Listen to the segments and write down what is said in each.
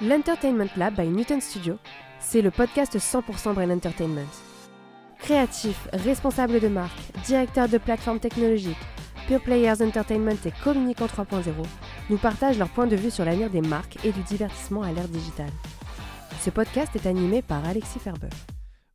L'Entertainment Lab by Newton Studio, c'est le podcast 100% Brain Entertainment. Créatifs, responsables de marque, directeurs de plateformes technologiques, Pure Players Entertainment et Communicant 3.0 nous partagent leur point de vue sur l'avenir des marques et du divertissement à l'ère digitale. Ce podcast est animé par Alexis Ferber.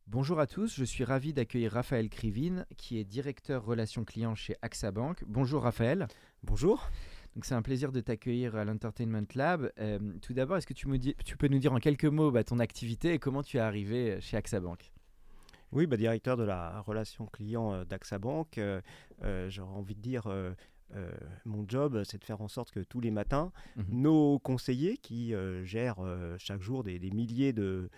Bonjour à tous, je suis ravi d'accueillir Raphaël Krivine, qui est directeur relations clients chez AXA Bank. Bonjour Raphaël. Bonjour. Donc c'est un plaisir de t'accueillir à l'Entertainment Lab. Euh, tout d'abord, est-ce que tu, me dis- tu peux nous dire en quelques mots bah, ton activité et comment tu es arrivé chez AXA Bank Oui, bah, directeur de la relation client euh, d'AXA Bank, euh, euh, j'aurais envie de dire, euh, euh, mon job, c'est de faire en sorte que tous les matins, Mhm. nos conseillers qui euh, gèrent euh, chaque jour des, des milliers de euh,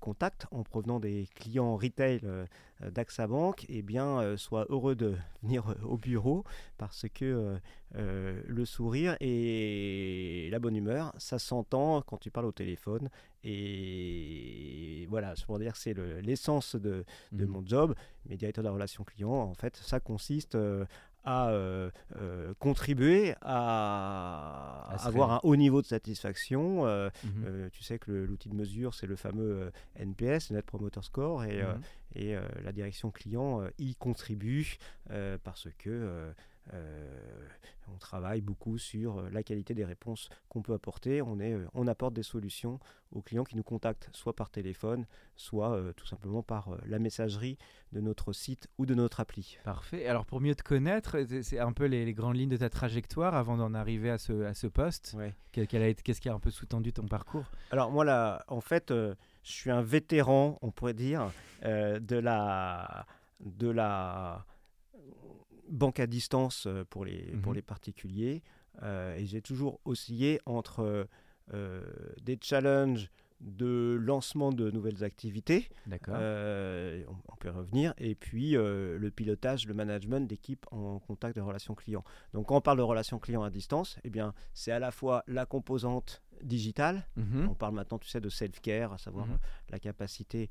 contacts en provenant des clients retail euh, euh, d'AXA Bank, eh bien, euh, soient heureux de venir euh, au bureau parce que euh, euh, le sourire et la bonne humeur, ça s'entend quand tu parles au téléphone. Et voilà, c'est pour dire que c'est le- l'essence de, de Mhm. mon job. Mais directeur de la relation client, en fait, ça consiste à euh, euh, contribuer à, avoir un haut niveau de satisfaction. Euh, Mhm. euh, tu sais que l'outil de mesure, c'est le fameux euh, NPS, Net Promoter Score, et, Mhm. et la direction client y contribue parce que euh, on travaille beaucoup sur euh, la qualité des réponses qu'on peut apporter. On, est, euh, on apporte des solutions aux clients qui nous contactent soit par téléphone, soit euh, tout simplement par euh, la messagerie de notre site ou de notre appli. Parfait. Alors pour mieux te connaître, c'est- un peu les, les grandes lignes de ta trajectoire avant d'en arriver à ce, à ce poste. Ouais. Qu'est-ce qui a un peu sous-tendu ton parcours? Alors moi, là, en fait, je suis un vétéran, on pourrait dire, de la de la banque à distance euh, pour les, pour Mhm. les particuliers. Euh, et j'ai toujours oscillé entre euh, des challenges de lancement de nouvelles activités, D'accord. euh, on, on peut revenir, et puis euh, le pilotage, le management d'équipes en contact de relations clients. Donc quand on parle de relations clients à distance, eh bien c'est à la fois la composante digitale, Mhm. on parle maintenant, tu sais, de self-care, à savoir Mhm. la capacité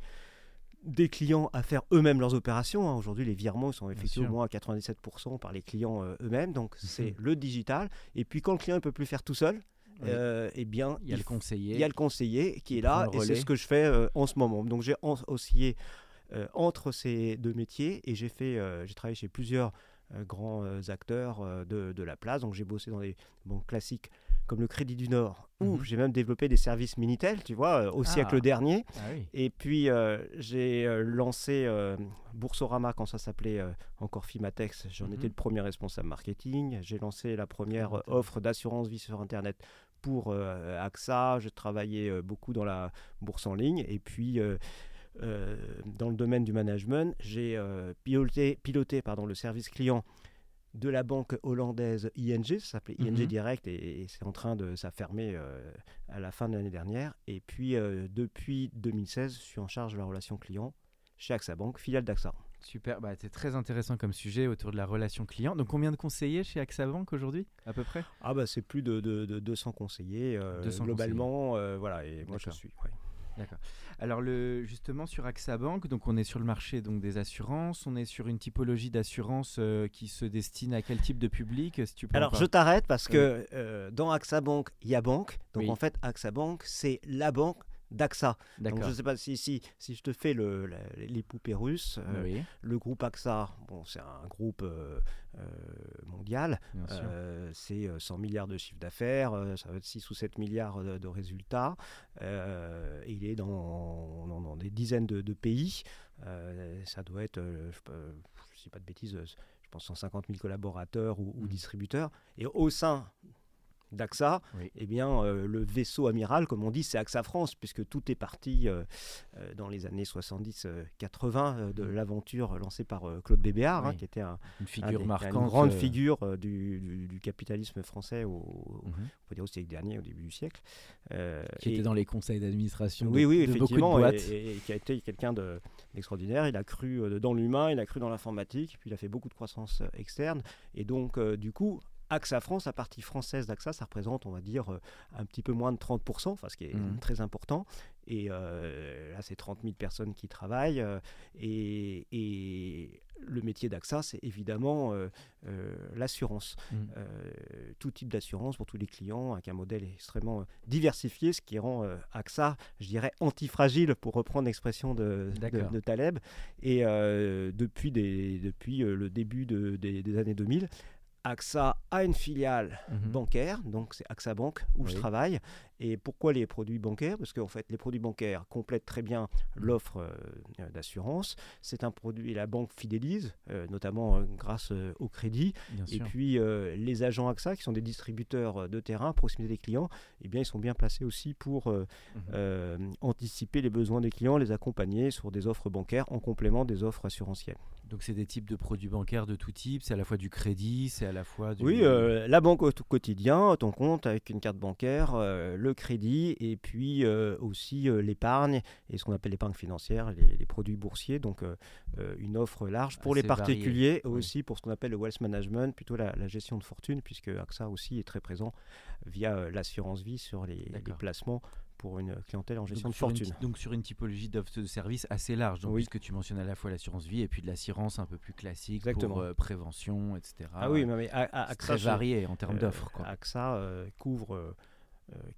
des clients à faire eux-mêmes leurs opérations. hein. Aujourd'hui, les virements sont effectués au moins à 97% par les clients euh, eux-mêmes. Donc, c'est Mhm. le digital. Et puis, quand le client ne peut plus faire tout seul, Oui. euh, eh bien, Il y a le conseiller. il y a le conseiller qui est là. Et c'est ce que je fais euh, en ce moment. Donc, j'ai oscillé euh, entre ces deux métiers et j'ai fait, j'ai travaillé chez plusieurs grands euh, acteurs euh, de, de la place. Donc, j'ai bossé dans des banques classiques comme le Crédit du Nord, où Mhm. j'ai même développé des services Minitel, tu vois, euh, au siècle Ah. dernier. Ah oui. Et puis, euh, j'ai euh, lancé euh, Boursorama quand ça s'appelait euh, encore Fimatex. J'en Mhm. étais le premier responsable marketing. J'ai lancé la première euh, offre d'assurance vie sur Internet pour euh, AXA. J'ai travaillé euh, beaucoup dans la bourse en ligne. Et puis, euh, euh, dans le domaine du management, j'ai euh, piloté, piloté pardon, le service client de la banque hollandaise ING, ça s'appelait ING Mhm. Direct et, et c'est en train de ça fermé euh, à la fin de l'année dernière. Et puis euh, depuis 2016, je suis en charge de la relation client chez AXA Bank, filiale d'AXA. Super, bah, c'est très intéressant comme sujet autour de la relation client. Donc combien de conseillers chez AXA Bank aujourd'hui, à peu près? Ah bah c'est plus de, de- de 200 conseillers euh, 200 globalement, euh, voilà. Et moi je suis. ouais. D'accord. Alors le, justement sur AXA Bank, donc on est sur le marché donc des assurances, on est sur une typologie d'assurance euh, qui se destine à quel type de public si tu peux en Alors je t'arrête parce que euh, dans AXA Bank il y a banque, donc Oui. en fait AXA Bank c'est la banque d'AXA. Donc je sais pas si, si, si je te fais le, les poupées russes. euh, oui, Le groupe AXA, bon, c'est un groupe euh, euh, mondial. c'est euh, 100 milliards de chiffre d'affaires, ça va être 6 ou 7 milliards de, de résultats. Il est dans, dans- dans des dizaines de, de pays. Ça doit être, je ne dis pas de bêtises, je pense 150 000 collaborateurs ou, ou Mhm. distributeurs. Et au sein d'AXA, Oui. eh bien, euh, le vaisseau amiral, comme on dit, c'est AXA France, puisque tout est parti euh, euh, dans les années 70-80 euh, de l'aventure lancée par euh, Claude Bébéard, hein, qui était un, Une un figure des- marquante. une grande figure du, du- du capitalisme français, au, au- on peut dire au siècle dernier, au début du siècle. Qui et- était dans les conseils d'administration oui, de, oui, de beaucoup de effectivement, boîtes. et, et qui a été quelqu'un de- d'extraordinaire. Il a cru dans l'humain, il a cru dans l'informatique, puis il a fait beaucoup de croissance externe. Et donc, du coup, AXA France, la partie française d'AXA, ça représente, on va dire, euh, un petit peu moins de 30%, enfin, ce qui est Mhm. très important. Et euh, là, c'est 30 000 personnes qui travaillent. euh, et, et le métier d'AXA, c'est évidemment euh, l'assurance. Euh, tout type d'assurance pour tous les clients, avec un modèle extrêmement diversifié, ce qui rend AXA, je dirais, antifragile, pour reprendre l'expression de, de, D'accord. de Taleb. Et depuis, des, depuis le début de- des, des années 2000, AXA a une filiale Mhm. bancaire, donc c'est AXA Bank où je travaille. Et pourquoi les produits bancaires? Parce qu'en fait, les produits bancaires complètent très bien l'offre euh, d'assurance. C'est un produit, la banque fidélise, euh, notamment euh, grâce au crédit. Bien Et sûr. puis les agents AXA, qui sont des distributeurs de terrain, à proximité des clients, eh bien, ils sont bien placés aussi pour Mhm. anticiper les besoins des clients, les accompagner sur des offres bancaires en complément des offres assurantielles. Donc c'est des types de produits bancaires de tout type, c'est à la fois du crédit, c'est à la fois du... Oui, euh, la banque au quotidien, ton compte avec une carte bancaire, euh, le crédit et puis euh, aussi l'épargne et ce qu'on appelle l'épargne financière, les, les produits boursiers. Donc une offre large pour les Assez particuliers, aussi pour ce qu'on appelle le wealth management, plutôt la, la gestion de fortune, puisque AXA aussi est très présent via l'assurance vie sur les, placements pour une clientèle en gestion donc de sur une fortune. donc sur une typologie d'offres de services assez large, donc Oui. puisque tu mentionnes à la fois l'assurance vie et puis de l'assurance un peu plus classique Exactement. pour euh, prévention, etc. Ah oui, mais, mais c'est AXA, très varié en termes Euh, d'offres. AXA euh, couvre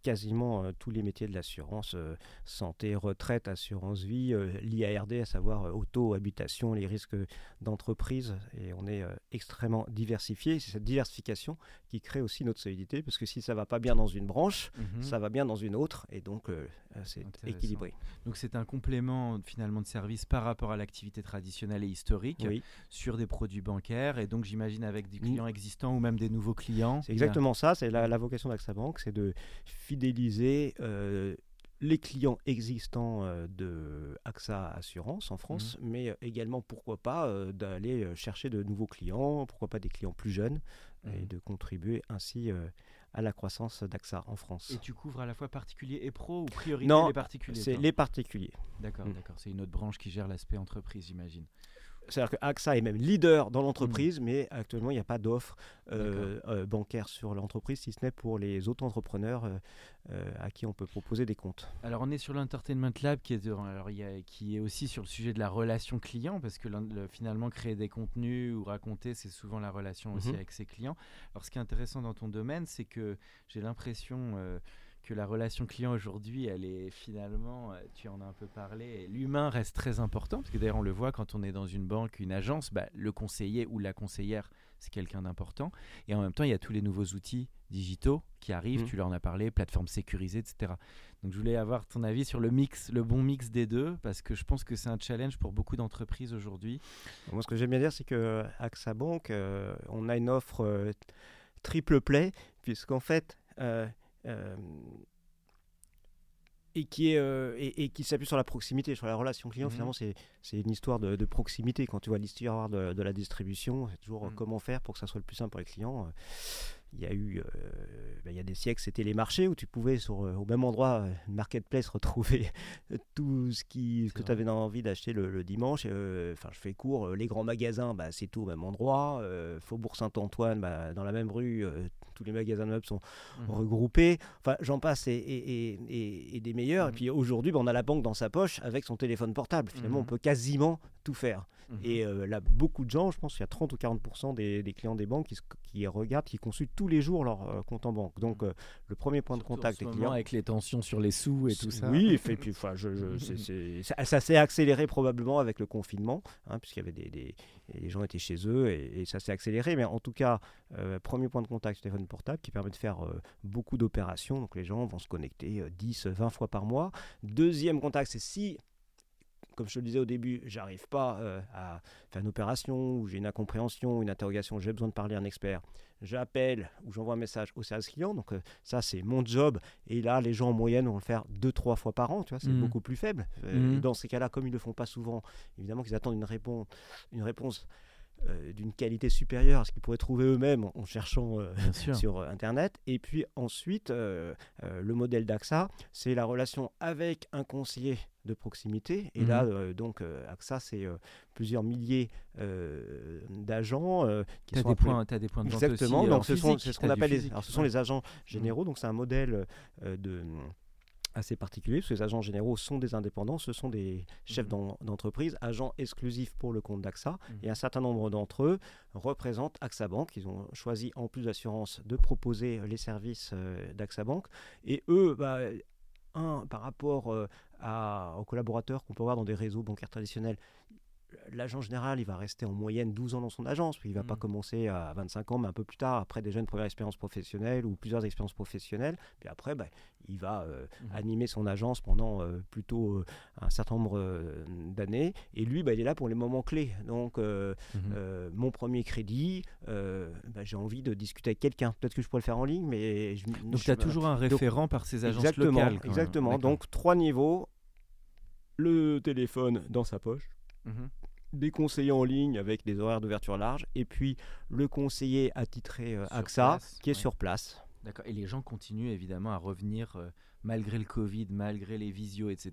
quasiment euh, tous les métiers de l'assurance, euh, santé, retraite, assurance vie, euh, l'IARD, à savoir euh, auto, habitation, les risques d'entreprise. Et on est euh, extrêmement diversifié. C'est cette diversification qui crée aussi notre solidité, parce que si ça va pas bien dans une branche, Mhm. ça va bien dans une autre, et donc euh, euh, c'est Intéressant. équilibré. Donc c'est un complément finalement de service par rapport à l'activité traditionnelle et historique Oui. sur des produits bancaires et donc j'imagine avec des clients existants ou même des nouveaux clients. C'est a- exactement ça, c'est la, la vocation d'AXA Bank, c'est de fidéliser euh, les clients existants euh, de AXA Assurance en France, Mhm. mais euh, également, pourquoi pas, euh, d'aller euh, chercher de nouveaux clients, pourquoi pas des clients plus jeunes, et Mhm. de contribuer ainsi euh, à la croissance d'AXA en France. Et tu couvres à la fois particulier et pro ou priorité Non, les particuliers C'est toi les particuliers. D'accord, Mm. d'accord. C'est une autre branche qui gère l'aspect entreprise, j'imagine. C'est-à-dire que AXA est même leader dans l'entreprise, mais actuellement, il n'y a pas d'offre euh, euh, bancaire sur l'entreprise, si ce n'est pour les auto-entrepreneurs euh, euh, à qui on peut proposer des comptes. Alors on est sur l'Entertainment Lab qui est, dans- alors, il y a- qui est aussi sur le sujet de la relation client parce que le- finalement créer des contenus ou raconter c'est souvent la relation aussi Mhm. avec ses clients. Alors ce qui est intéressant dans ton domaine c'est que j'ai l'impression que la relation client aujourd'hui elle est finalement, euh, tu en as un peu parlé, l'humain reste très important parce que d'ailleurs on le voit quand on est dans une banque, une agence, bah, le conseiller ou la conseillère c'est quelqu'un d'important et en même temps il y a tous les nouveaux outils digitaux qui arrivent, Mhm. tu leur en as parlé, plateformes sécurisées, etc. Donc je voulais avoir ton avis sur le mix, le bon mix des deux, parce que je pense que c'est un challenge pour beaucoup d'entreprises aujourd'hui. Moi, ce que j'aime bien dire, c'est que AXA Bank, euh, on a une offre euh, triple play, puisqu'en fait, euh, et qui est euh, et, et qui s'appuie sur la proximité, sur la relation client. Mhm. Finalement, c'est c'est une histoire de, de proximité. Quand tu vois l'histoire de, de la distribution, c'est toujours euh, Mhm. comment faire pour que ça soit le plus simple pour les clients. Euh, Il y a eu, euh, ben, il y a des siècles, c'était les marchés où tu pouvais sur euh, au même endroit, euh, une marketplace, retrouver tout ce qui ce que tu avais envie d'acheter le, le dimanche. Euh, Enfin, je fais court. euh, les grands magasins, bah, c'est tout au même endroit. Euh, Faubourg Saint-Antoine, bah, dans la même rue, euh, tous les magasins de meubles sont regroupés. Enfin, j'en passe et, et- et- et- et des meilleurs. Et puis aujourd'hui, bah, on a la banque dans sa poche avec son téléphone portable. Finalement, Mhm. on peut quasiment tout faire. Mhm. Et euh, là, beaucoup de gens, je pense qu'il y a 30 ou 40% des, des clients des banques qui, regardent, qui consultent tous les jours leur euh, compte en banque. Donc, euh, le premier point de Surtout contact ce des clients. avec les tensions sur les sous et tout ça. Oui, et puis, enfin, je, je- ça, ça s'est accéléré probablement avec le confinement, hein, puisqu'il y avait des, des- les gens étaient chez eux et, et ça s'est accéléré. Mais en tout cas, euh, premier point de contact téléphone portable qui permet de faire euh, beaucoup d'opérations. Donc les gens vont se connecter euh, 10, 20 fois par mois. Deuxième contact, c'est si comme je te le disais au début, j'arrive pas euh, à faire une opération ou j'ai une incompréhension, une interrogation, j'ai besoin de parler à un expert, j'appelle ou j'envoie un message au service client. Donc euh, ça, c'est mon job. Et là, les gens en moyenne vont le faire deux, trois fois par an. Tu vois, c'est Mhm. beaucoup plus faible. Euh, et dans ces cas-là, comme ils le font pas souvent, évidemment qu'ils attendent une réponse, une réponse euh, d'une qualité supérieure à ce qu'ils pourraient trouver eux-mêmes en, en cherchant euh, sur euh, Internet. Et puis ensuite, euh, le modèle d'AXA, c'est la relation avec un conseiller de proximité. Et Mhm. là, euh, donc, euh, AXA, c'est euh, plusieurs milliers d'agents qui Tu as, sont des appelés- points, t'as des points de vente Exactement, aussi, donc ce sont- physique, c'est ce qu'on appelle les, alors, ce sont les agents généraux, donc c'est un modèle de assez particulier, parce que les agents généraux sont des indépendants, ce sont des chefs Mhm. d'en- d'entreprise, agents exclusifs pour le compte d'AXA, Mhm. et un certain nombre d'entre eux représentent AXA Bank. Ils ont choisi, en plus d'assurance, de proposer les services euh, d'AXA Bank, et eux, bah, un, par rapport euh, à- aux collaborateurs qu'on peut voir dans des réseaux bancaires traditionnels, l'agent général, il va rester en moyenne 12 ans dans son agence, puis il va pas Mhm. commencer à 25 ans, mais un peu plus tard, après déjà une première expérience professionnelle ou plusieurs expériences professionnelles. Puis après, bah, il va euh, Mhm. animer son agence pendant euh, plutôt euh, un certain nombre d'années. Et lui, bah, il est là pour les moments clés. Donc, euh, mon premier crédit, bah, j'ai envie de discuter avec quelqu'un. Peut-être que je pourrais le faire en ligne, mais... Je, Donc tu as toujours un référent par ces agences exactement, locales. Exactement. Donc, trois niveaux. Le téléphone dans sa poche Mhm. Des conseillers en ligne avec des horaires d'ouverture large, et puis le conseiller attitré euh, AXA place, qui est ouais. sur place. D'accord. Et les gens continuent évidemment à revenir euh, malgré le Covid, malgré les visios, etc.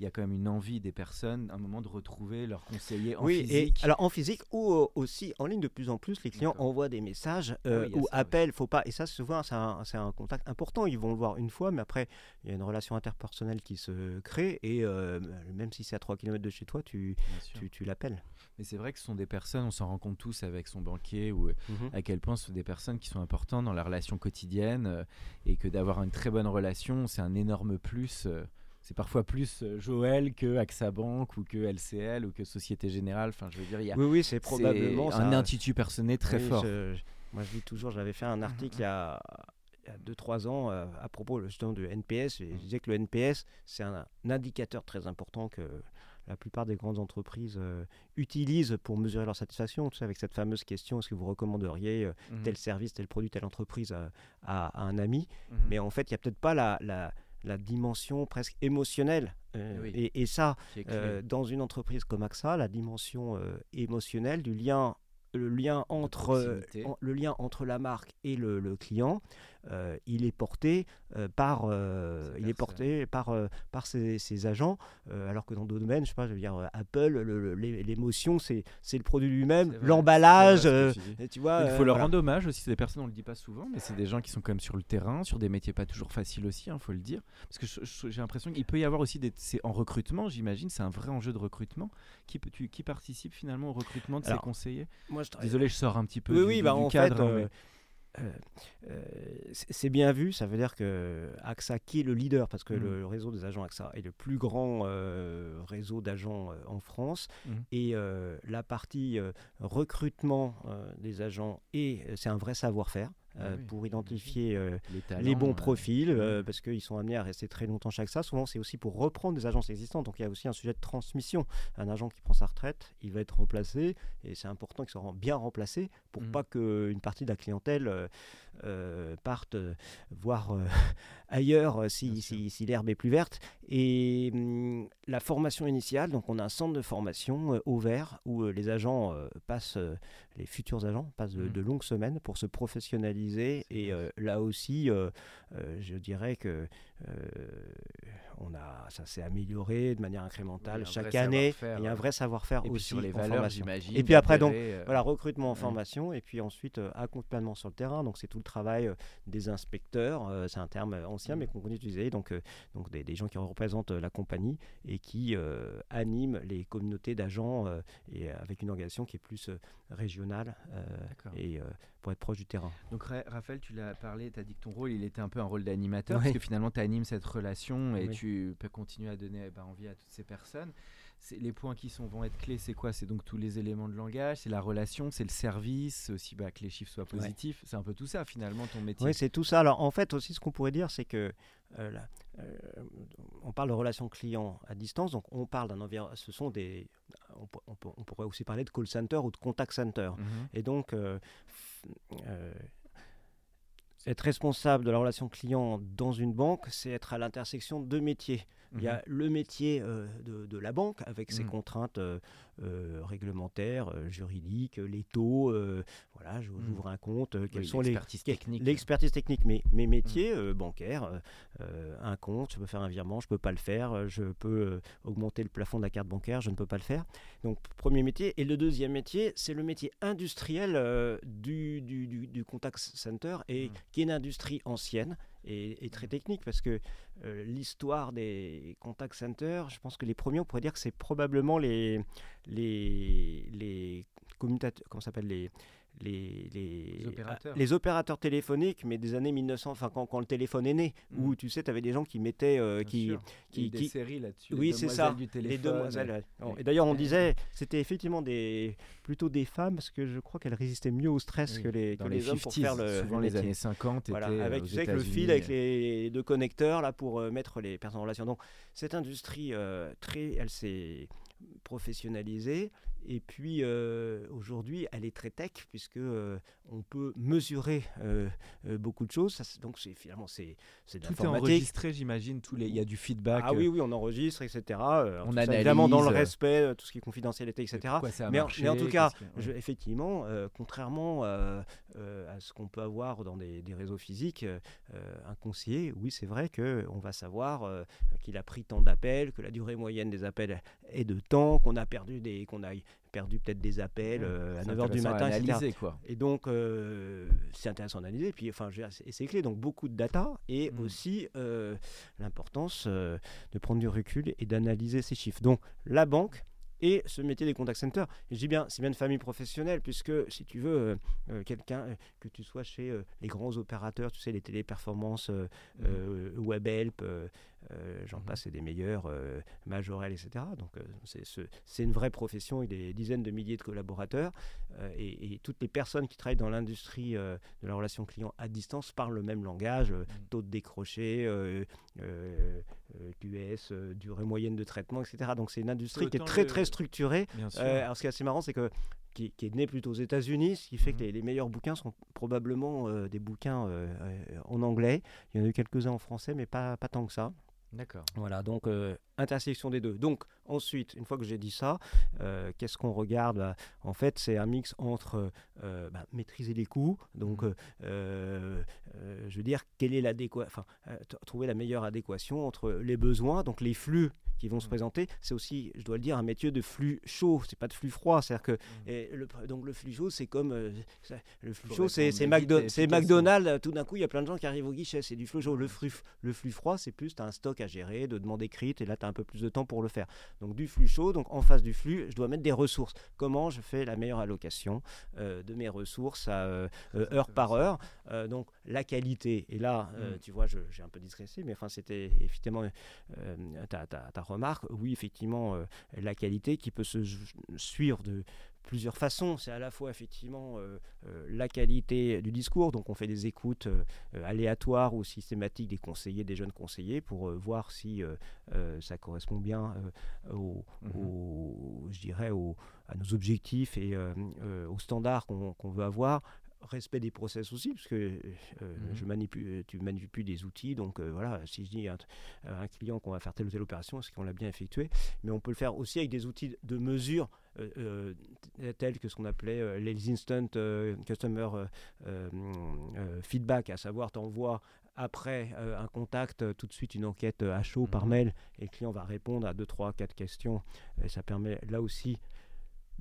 Il y a quand même une envie des personnes, à un moment, de retrouver leur conseiller en oui, physique. et alors en physique ou euh, aussi en ligne de plus en plus, les clients envoient des messages euh, Ah oui, ou ça, oui. appellent, faut pas. Et ça, souvent, c'est un, c'est un contact important. Ils vont le voir une fois, mais après, il y a une relation interpersonnelle qui se crée, et euh, même si c'est à 3 km de chez toi, tu, tu, tu l'appelles. Mais c'est vrai que ce sont des personnes, on s'en rend compte tous avec son banquier, ou euh, à quel point ce sont des personnes qui sont importantes dans la relation quotidienne, et que d'avoir une très bonne relation, c'est un énorme plus. euh, c'est parfois plus euh, Joël que AXA Bank ou que LCL ou que Société Générale. Enfin, je veux dire, il y a Oui, oui, c'est probablement un ça. institut personné très Oui, fort. je- je- moi, je dis toujours, j'avais fait un article il y a, il y a 2-3 ans euh, à propos justement de NPS. Et je disais que le NPS, c'est un, un indicateur très important que la plupart des grandes entreprises euh, utilisent pour mesurer leur satisfaction. Tu sais, avec cette fameuse question est-ce que vous recommanderiez euh, Mhm. tel service, tel produit, telle entreprise à, à- à un ami Mhm. Mais en fait, il n'y a peut-être pas la, la- la dimension presque émotionnelle. euh, Oui. et, et ça, dans une entreprise comme AXA, la dimension émotionnelle du lien, le lien entre euh, en- le lien entre la marque et le, le client, euh, il est porté euh, par euh, il est porté par euh, par ses, ses agents, euh, alors que dans d'autres domaines, je sais pas, je veux dire euh, Apple, le- le- l'é- l'émotion c'est c'est le produit lui-même, l'emballage. euh, tu vois, Il faut euh, leur voilà. rendre hommage aussi. C'est des personnes, on le dit pas souvent, mais c'est des gens qui sont quand même sur le terrain, sur des métiers pas toujours faciles aussi, il faut le dire. Parce que j'ai l'impression qu'il peut y avoir aussi des. C'est en recrutement, j'imagine, c'est un vrai enjeu de recrutement. Qui, peut- tu- qui participe finalement au recrutement de Alors, ces conseillers? Moi, je travaille- Désolé, je sors un petit peu Oui, du, oui, du- bah, du en cadre. fait, mais- euh, euh, c'est bien vu, ça veut dire que AXA, qui est le leader, parce que Mhm. le, le réseau des agents AXA est le plus grand euh, réseau d'agents euh, en France, Mhm. et euh, la partie recrutement des agents, et c'est un vrai savoir-faire. Ah euh, oui, pour identifier euh, les, bons euh, profils, euh, mhm. parce qu'ils sont amenés à rester très longtemps chaque ça. Souvent, c'est aussi pour reprendre des agences existantes. Donc, il y a aussi un sujet de transmission. Un agent qui prend sa retraite, il va être remplacé, et c'est important qu'il soit bien remplacé pour Mhm. pas qu'une partie de la clientèle euh, euh, parte euh, voir euh, ailleurs si, si, si l'herbe est plus verte. Et hum, la formation initiale, donc on a un centre de formation euh, ouvert où les agents passent, les futurs agents passent de, Mhm. de longues semaines pour se professionnaliser. Et là aussi, je dirais que on a, ça s'est amélioré de manière incrémentale chaque année. Il y a un vrai savoir-faire aussi sur les en valeurs, formation. j'imagine. Et puis après, donc, euh, Voilà, recrutement en Ouais. formation et puis ensuite euh, accompagnement sur le terrain. Donc c'est tout le travail euh, des inspecteurs, euh, c'est un terme euh, ancien mais qu'on continue d'utiliser. Donc, euh, donc des, des gens qui représentent euh, la compagnie et qui euh, animent les communautés d'agents euh, et euh, avec une organisation qui est plus euh, régionale euh, et euh, pour être proche du terrain. Donc Ra- Raphaël, tu l'as parlé, tu as dit que ton rôle, il était un peu un rôle d'animateur, parce que finalement, tu animes cette relation et Oui. tu peux continuer à donner eh ben, envie à toutes ces personnes. Les points qui sont, vont être clés, c'est quoi? C'est donc tous les éléments de langage, c'est la relation, c'est le service, aussi bah, que les chiffres soient positifs. C'est un peu tout ça, finalement, ton métier. Oui, c'est tout ça. Alors en fait aussi, ce qu'on pourrait dire, c'est que euh, la, on parle de relations clients à distance, donc on parle d'un environnement. Ce sont des. On, pourrait aussi parler de call center ou de contact center. Mhm. Et donc, être responsable de la relation client dans une banque, c'est être à l'intersection de deux métiers. Il y a mhm. le métier de, la banque avec ses mhm. contraintes euh, réglementaires, euh, juridiques, euh, les taux, voilà, hmm. j'ouvre un compte, quelles sont les techniques l'expertise technique, mes, mes métiers bancaires, un compte, je peux faire un virement, je peux pas le faire, je peux augmenter le plafond de la carte bancaire, je ne peux pas le faire. Donc premier métier et le deuxième métier, c'est le métier industriel du, du, du, contact center et qui est une industrie ancienne et, très technique parce que l'histoire des contact centers, je pense que les premiers, on pourrait dire que c'est probablement les, les, les commutateurs, comment s'appelle les, les, les, opérateurs. les, opérateurs. téléphoniques, mais des années 1900, enfin quand, quand, le téléphone est né, mm. où tu sais, tu avais des gens qui mettaient. Euh, qui, qui, des séries là-dessus. Oui, c'est ça. les demoiselles. Et, d'ailleurs, on disait, c'était effectivement des, plutôt des femmes, parce que je crois qu'elles résistaient mieux au stress que les, que les, hommes pour faire le. Souvent les années 50. Voilà, avec, tu sais, le fil avec les deux connecteurs là, pour euh, mettre les personnes en relation. Donc, cette industrie, euh, très, elle s'est professionnalisée et puis euh, aujourd'hui, elle est très tech puisque euh, on peut mesurer euh, beaucoup de choses. donc c'est finalement c'est c'est Tout est enregistré, j'imagine. Tous les, il y a du feedback. Ah oui, oui, on enregistre, etc. on analyse évidemment dans le respect, tout ce qui est confidentialité, etc. Mais en, mais, en, tout cas, effectivement, contrairement à ce qu'on peut avoir dans des, des réseaux physiques, un conseiller, oui, c'est vrai que on va savoir qu'il a pris tant d'appels, que la durée moyenne des appels est de temps, qu'on a perdu des, qu'on a perdu peut-être des appels euh, à 9h du matin, etc. Quoi. Et donc, euh, c'est intéressant d'analyser. Puis, enfin, c'est clé. Donc, beaucoup de data et mm. aussi euh, l'importance de prendre du recul et d'analyser ces chiffres. Donc, la banque, et ce métier des contact centers. je dis bien, c'est bien une famille professionnelle, puisque si tu veux, quelqu'un, que tu sois chez les grands opérateurs, tu sais, les téléperformances, mm. WebHelp, euh, j'en mhm. passe, c'est des meilleurs, euh, Majorel, etc. Donc euh, c'est une vraie profession avec des dizaines de milliers de collaborateurs et, toutes les personnes qui travaillent dans l'industrie de la relation client à distance parlent le même langage, mhm. taux de décroché, QS, durée moyenne de traitement, etc. Donc c'est une industrie qui est très très structurée. alors ce qui est assez marrant, c'est que qui, est né plutôt aux États-Unis, ce qui fait que mhm. les, meilleurs bouquins sont probablement des bouquins en anglais. Il y en a eu quelques-uns en français, mais pas, pas tant que ça. D'accord. Voilà, donc euh, intersection des deux. Donc ensuite, une fois que j'ai dit ça, euh, qu'est-ce qu'on regarde bah, En fait, c'est un mix entre euh, bah, maîtriser les coûts, donc mmh. je veux dire, quelle est l'adéquation, enfin, trouver la meilleure adéquation entre les besoins, donc les flux qui vont se mmh. présenter. C'est aussi, je dois le dire, un métier de flux chaud, c'est pas de flux froid. C'est-à-dire que mmh. et le, donc le flux chaud, c'est comme le flux chaud, c'est McDonald's. Tout d'un coup, il y a plein de gens qui arrivent au guichet, c'est du flux chaud. Le flux, le flux froid, c'est plus tu as un stock à gérer, de demander écrite, et là tu as un peu plus de temps pour le faire. Donc du flux chaud, donc en face du flux, je dois mettre des ressources. Comment je fais la meilleure allocation euh, de mes ressources à euh, euh, heure par heure? Donc la qualité. Et là, mmh. tu vois, j'ai un peu distressé, mais enfin c'était effectivement ta, ta, ta remarque, oui, effectivement, la qualité qui peut se suivre de plusieurs façons. C'est à la fois effectivement euh, euh, la qualité du discours, donc on fait des écoutes aléatoires ou systématiques des conseillers, des jeunes conseillers, pour voir si ça correspond bien au, mmh je dirais, à nos objectifs et aux standards qu'on veut avoir respect des process aussi, parce que euh, mhm. je manipule, tu manipules des outils, donc euh, voilà, si je dis à un, client qu'on va faire telle ou telle opération, est-ce qu'on l'a bien effectué Mais on peut le faire aussi avec des outils de mesure euh, tels que ce qu'on appelait les instant customer feedback, à savoir t'envoies après un contact, tout de suite une enquête à chaud par mhm. mail et le client va répondre à 2, 3, 4 questions. Et ça permet là aussi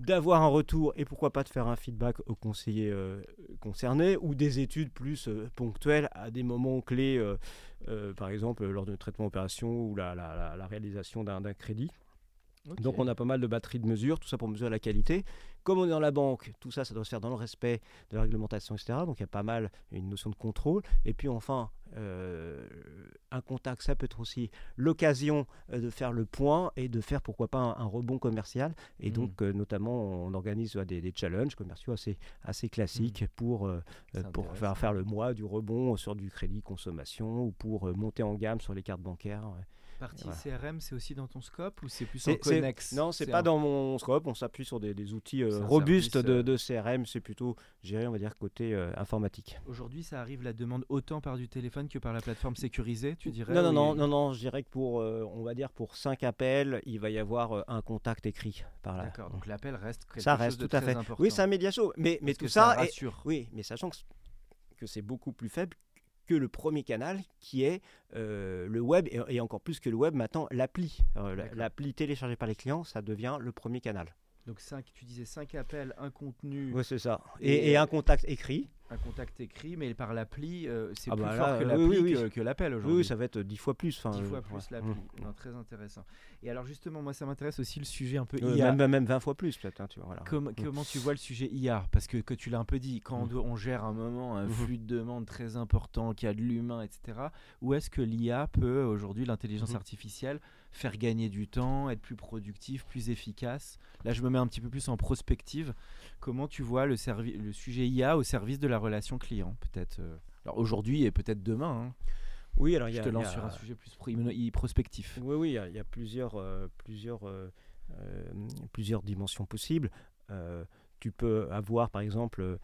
d'avoir un retour et pourquoi pas de faire un feedback aux conseillers euh, concernés ou des études plus euh, ponctuelles à des moments clés, euh, par exemple lors d'un traitement opération ou la, la, réalisation d'un crédit. Donc on a pas mal de batteries de mesures, tout ça pour mesurer la qualité. Comme on est dans la banque, tout ça, ça doit se faire dans le respect de la réglementation, etc. Donc il y a pas mal une notion de contrôle. Et puis enfin, un contact, ça peut être aussi l'occasion de faire le point et de faire pourquoi pas un, rebond commercial. Et mmh. donc, notamment, on organise des, challenges commerciaux assez, assez classiques mmh. pour, pour faire, faire le mois du rebond sur du crédit consommation ou pour monter en gamme sur les cartes bancaires partie CRM, c'est aussi dans ton scope ou c'est plus en connexe Non, c'est pas dans mon scope. On s'appuie sur des, outils euh, robustes euh, de, CRM. C'est plutôt géré, on va dire, côté euh, informatique. Aujourd'hui, ça arrive la demande autant par du téléphone que par la plateforme sécurisée, tu dirais Non, non, non, non, non, Je dirais que pour, on va dire, pour 5 appels, il va y avoir un contact écrit par là. D'accord. Donc l'appel reste quelque ça reste chose de tout à fait. Important. Oui, c'est un média show, mais mais tout ça, rassure. oui, mais sachant que c'est beaucoup plus faible que le premier canal qui est euh, le web et, encore plus que le web maintenant l'appli. Euh, l'appli téléchargée par les clients, ça devient le premier canal. Donc cinq, tu disais 5 appels, un contenu. Oui, c'est ça. Et, un contact écrit. Un contact écrit, mais par l'appli, euh, c'est ah plus bah fort que l'appli que, l'appel aujourd'hui. Oui, ça va être 10 fois plus. 10 fois plus l'appli. Mmh. Très intéressant. Et alors justement, moi, ça m'intéresse aussi le sujet un peu IA. Même, même 20 fois plus peut-être. Hein, voilà. Mmh. Comment tu vois le sujet IA Parce que, que tu l'as un peu dit, quand mmh. on, gère un moment un flux de demande très important, qu'il y a de l'humain, etc., où est-ce que l'IA peut aujourd'hui, l'intelligence artificielle, faire gagner du temps, être plus productif, plus efficace. Là, je me mets un petit peu plus en prospective. Comment tu vois le, le sujet IA au service de la relation client, peut-être euh, Alors aujourd'hui et peut-être demain. Hein. Oui, alors je te lance sur un sujet plus prospectif. Oui, oui, il y, a, plusieurs, euh, plusieurs, euh, plusieurs dimensions possibles tu peux avoir, par exemple, euh,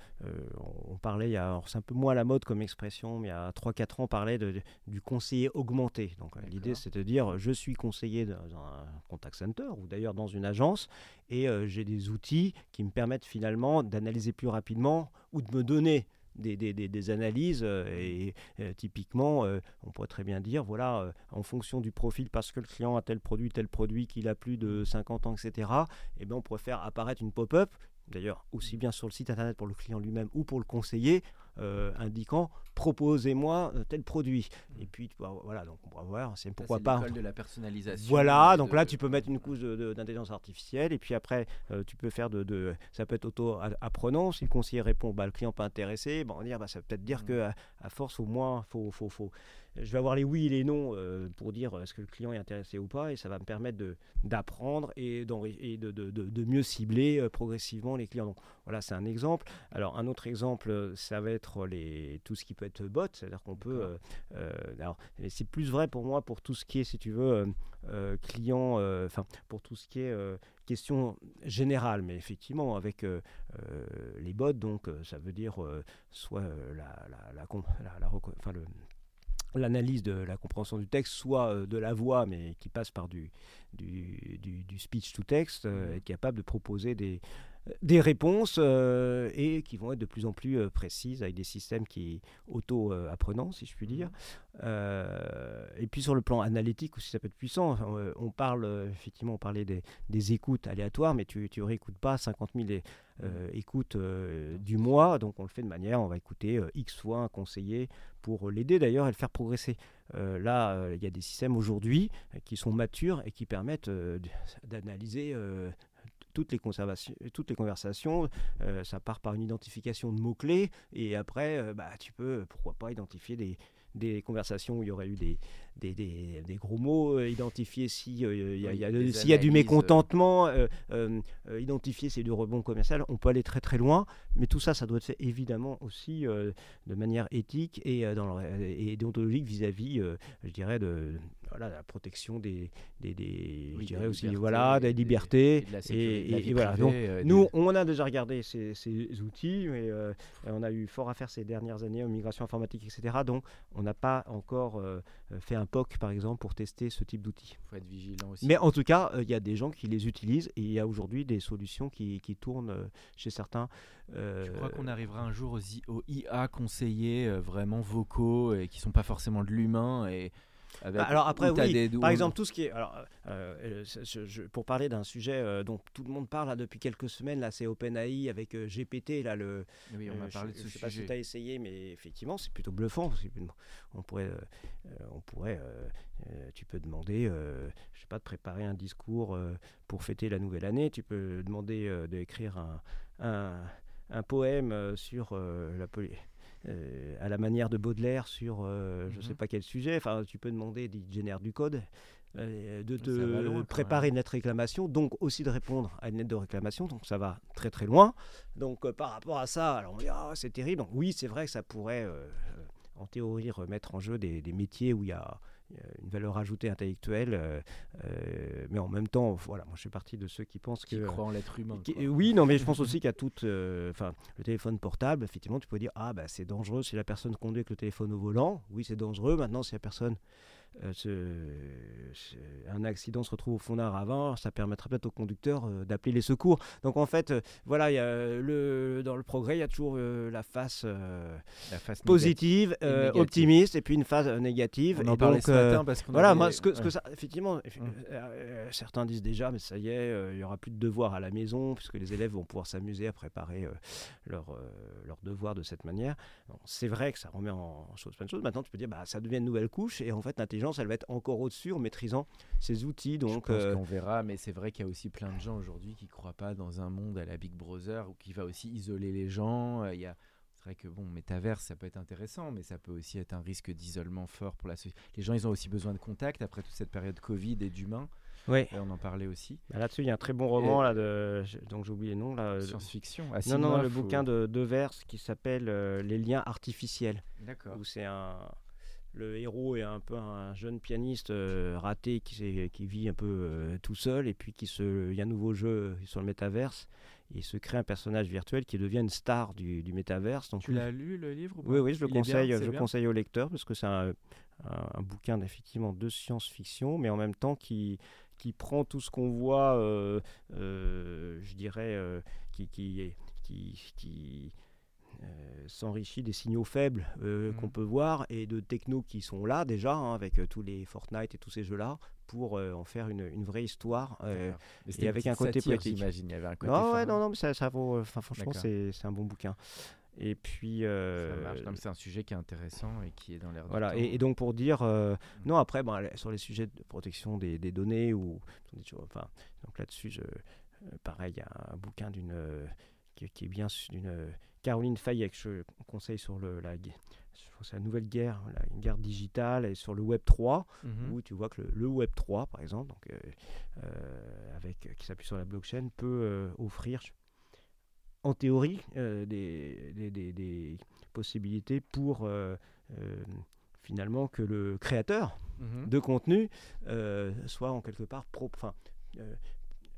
on parlait, c'est un peu moins à la mode comme expression, mais il y a 3-4 ans, on parlait de, du conseiller augmenté. Donc l'idée, c'est de dire, je suis conseiller dans un contact center ou d'ailleurs dans une agence, et euh, j'ai des outils qui me permettent finalement d'analyser plus rapidement ou de me donner des, des, des, analyses euh, et typiquement on pourrait très bien dire voilà en fonction du profil parce que le client a tel produit tel produit qu'il a plus de 50 ans etc et eh bien on pourrait faire apparaître une pop-up d'ailleurs aussi bien sur le site internet pour le client lui-même ou pour le conseiller, euh, indiquant proposez-moi euh, tel produit. Et puis voilà, donc on va voir, c'est pourquoi pas. de la personnalisation. Voilà, donc là tu peux mettre une couche d'intelligence artificielle et puis après euh, tu peux faire de, ça peut être auto apprenant. Si le conseiller répond, bah, le client pas intéressé, bon, on dire, bah, ça veut peut-être dire mmh. que à, force au moins faut, faut, faut je vais avoir les oui et les non euh, pour dire est-ce que le client est intéressé ou pas, et ça va me permettre d'apprendre et, et de, de, de, mieux cibler euh, progressivement les clients. Donc voilà, c'est un exemple. Alors un autre exemple, ça va être les, tout ce qui peut être bot, c'est-à-dire qu'on peut... Euh, alors c'est plus vrai pour moi pour tout ce qui est, si tu veux, client, enfin pour tout ce qui est question générale, mais effectivement avec les bots, donc ça veut dire soit la, la, la, la, enfin, le l'analyse de la compréhension du texte, soit euh, de la voix, mais qui passe par du, du, du, speech to text, euh, mmh. est capable de proposer des, des réponses euh, et qui vont être de plus en plus précises avec des systèmes qui auto-apprenants, si je puis dire. Mmh. et puis sur le plan analytique aussi, ça peut être puissant. On, parle, effectivement, on parlait des, des écoutes aléatoires, mais tu ne réécoutes pas 50 000 écoutes du mois, donc on le fait de manière, on va écouter X fois un conseiller pour l'aider d'ailleurs et le faire progresser. Euh, là, euh, il y a des systèmes aujourd'hui euh, qui sont matures et qui permettent d'analyser toutes les, toutes les conversations. ça part par une identification de mots-clés et après, bah, tu peux, pourquoi pas, identifier des, des conversations où il y aurait eu des, des, des, gros mots, euh, identifier s'il euh, y, a, s'il y a du mécontentement, euh, identifier c'est du rebond commercial. On peut aller très très loin, mais tout ça, ça doit être fait évidemment aussi de manière éthique et, dans et déontologique vis-à-vis, je dirais, de, voilà, la protection des, des, des je dirais aussi, voilà, des libertés. Et, voilà. Donc, nous, on a déjà regardé ces, ces outils, mais on a eu fort à faire ces dernières années en migration informatique, etc. Donc, on n'a pas encore fait un POC, par exemple, pour tester ce type d'outils. Il faut être vigilant aussi. Mais en tout cas, il y a des gens qui les utilisent et il y a aujourd'hui des solutions qui, qui tournent chez certains. Je crois qu'on arrivera un jour aux, aux IA conseillers vraiment vocaux et qui ne sont pas forcément de l'humain et bah, alors après, oui, par exemple, tout ce qui est... Alors, euh, euh, pour parler d'un sujet euh, dont tout le monde parle là, depuis quelques semaines, là, c'est OpenAI avec GPT. Là, le, oui, on parlé de ce je ne sais pas si tu as essayé, mais effectivement, c'est plutôt bluffant. on pourrait... on pourrait tu peux demander, je sais pas, de préparer un discours pour fêter la nouvelle année. Tu peux demander d'écrire un, un, un, poème sur la politique à la manière de Baudelaire sur je ne sais Mhm. pas quel sujet. Enfin, tu peux demander, il génère du code, euh, de loin, te préparer une lettre de réclamation, donc aussi de répondre à une lettre de réclamation. Donc ça va très très loin. Donc euh, par rapport à ça, alors on dit ah c'est terrible. Donc oui, c'est vrai que ça pourrait euh, euh, en théorie remettre en jeu des, des métiers où il y a une valeur ajoutée intellectuelle, euh, euh, mais en même temps, voilà, moi je suis parti de ceux qui pensent Qui que croit en l'être humain. qui- euh, oui, non, mais je pense aussi qu'il y a tout. euh, Enfin, le téléphone portable, effectivement, tu peux dire ah bah c'est dangereux si la personne conduit avec le téléphone au volant. Oui, c'est dangereux. Maintenant, si la personne euh, un accident se retrouve au fond d'un ravin, ça permettra peut-être au conducteur euh, d'appeler les secours. Donc en fait, euh, voilà, il y a le dans le progrès, il y a toujours euh, la face euh, La face positive, euh, optimiste, et puis une phase euh, négative. On en et parlait donc, ce euh, matin parce qu'on voilà, avait- moi, ce que, ce que ça, effectivement, eff- euh, euh, certains disent déjà, mais ça y est, euh, il y aura plus de devoirs à la maison, puisque les élèves vont pouvoir s'amuser à préparer euh, leurs euh, leurs devoirs de cette manière. C'est vrai que ça remet en chose plein de choses. Maintenant, tu peux dire, bah, ça devient une nouvelle couche, et en fait, l'intelligence, elle va être encore au-dessus en maîtrisant ces outils. Donc, je pense euh, qu'on verra, mais c'est vrai qu'il y a aussi plein de gens aujourd'hui qui croient pas dans un monde à la Big Brother ou qui va aussi isoler les gens. Euh, Il y a c'est vrai que bon, métaverse, ça peut être intéressant, mais ça peut aussi être un risque d'isolement fort pour la société. Les gens, ils ont aussi besoin de contact après toute cette période Covid et d'humain. ouais. Et on en parlait aussi. Bah, Là-dessus, il y a un très bon roman, là, de, donc j'ai oublié le nom. Là, euh, Science-fiction. non, non, le ou- bouquin de Devers qui s'appelle euh, Les liens artificiels. D'accord. où c'est un le héros est un peu un jeune pianiste euh, raté qui, vit un peu euh, tout seul et puis qui se il y a un nouveau jeu sur le métaverse et il se crée un personnage virtuel qui devient une star du, du métaverse. Donc Tu l'as lu le livre ou pas? Oui oui je le Il bien, conseille c'est je le bien. conseille au lecteur parce que c'est un, un- un bouquin effectivement de science-fiction mais en même temps qui qui prend tout ce qu'on voit euh, je dirais qui qui qui, qui s'enrichit des signaux faibles euh, qu'on peut voir et de technos qui sont là déjà hein, avec euh, tous les Fortnite et tous ces jeux-là pour euh, en faire une, une vraie histoire. euh, une avec un côté politique. J'imagine, il y avait un côté. non, ouais, non, non, mais ça, ça vaut. euh, Enfin, franchement, c'est un bon bouquin. Et puis. euh, Ça marche. C'est un sujet qui est intéressant et qui est dans l'air voilà, et, et donc pour dire, euh, non après, bon, allez, sur les sujets de protection des, des données, ou, enfin, donc là-dessus, euh, pareil, il y a un bouquin d'une, euh, qui, qui est bien, d'une euh, Caroline Fayet, que je conseille sur le, la, la nouvelle guerre, la guerre digitale, et sur le Web 3, Mhm. où tu vois que le, le Web 3, par exemple, donc, euh, euh, avec, qui s'appuie sur la blockchain, peut euh, offrir, en théorie, des, des, des- des possibilités pour finalement que le créateur Mhm. de contenu soit en quelque part pro-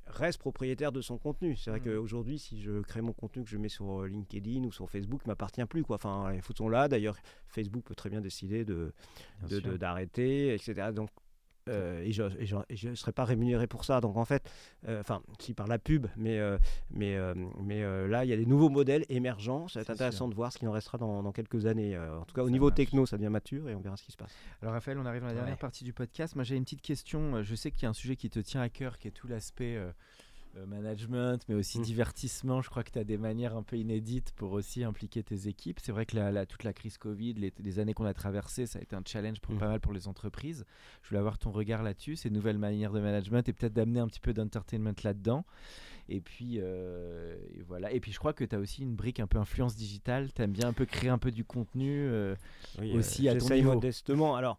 reste propriétaire de son contenu. C'est vrai Mhm. qu'aujourd'hui, si je crée mon contenu que je mets sur euh, LinkedIn ou sur Facebook, il m'appartient plus. Quoi. Enfin, les photos sont là. D'ailleurs, Facebook peut très bien décider de, Bien de- de- d'arrêter, etc. Donc, euh, et je ne et je, et je serai pas rémunéré pour ça. Donc en fait, euh, enfin, si par la pub, mais, euh, mais, euh, mais euh, là, il y a des nouveaux modèles émergents. Ça va être C'est intéressant sûr. de voir ce qu'il en restera dans, dans quelques années. Euh, en tout cas, au Ça niveau marche. techno, ça devient mature et on verra ce qui se passe. Alors Raphaël, on arrive dans la dernière Ouais. partie du podcast. Moi j'ai une petite question. Euh, Je sais qu'il y a un sujet qui te tient à cœur, qui est tout l'aspect euh, euh, management, mais aussi Mm. divertissement. Je crois que tu as des manières un peu inédites pour aussi impliquer tes équipes. C'est vrai que la, la- toute la crise Covid, les, les années qu'on a traversées, ça a été un challenge pour Mm. pas mal pour les entreprises. Je voulais avoir ton regard là-dessus, ces nouvelles manières de management et peut-être d'amener un petit peu d'entertainment là-dedans. Et puis, euh, et voilà. Et puis, je crois que tu as aussi une brique un peu influence digitale. Tu aimes bien un peu créer un peu du contenu. euh, Oui, Aussi à ton niveau. modestement. Alors,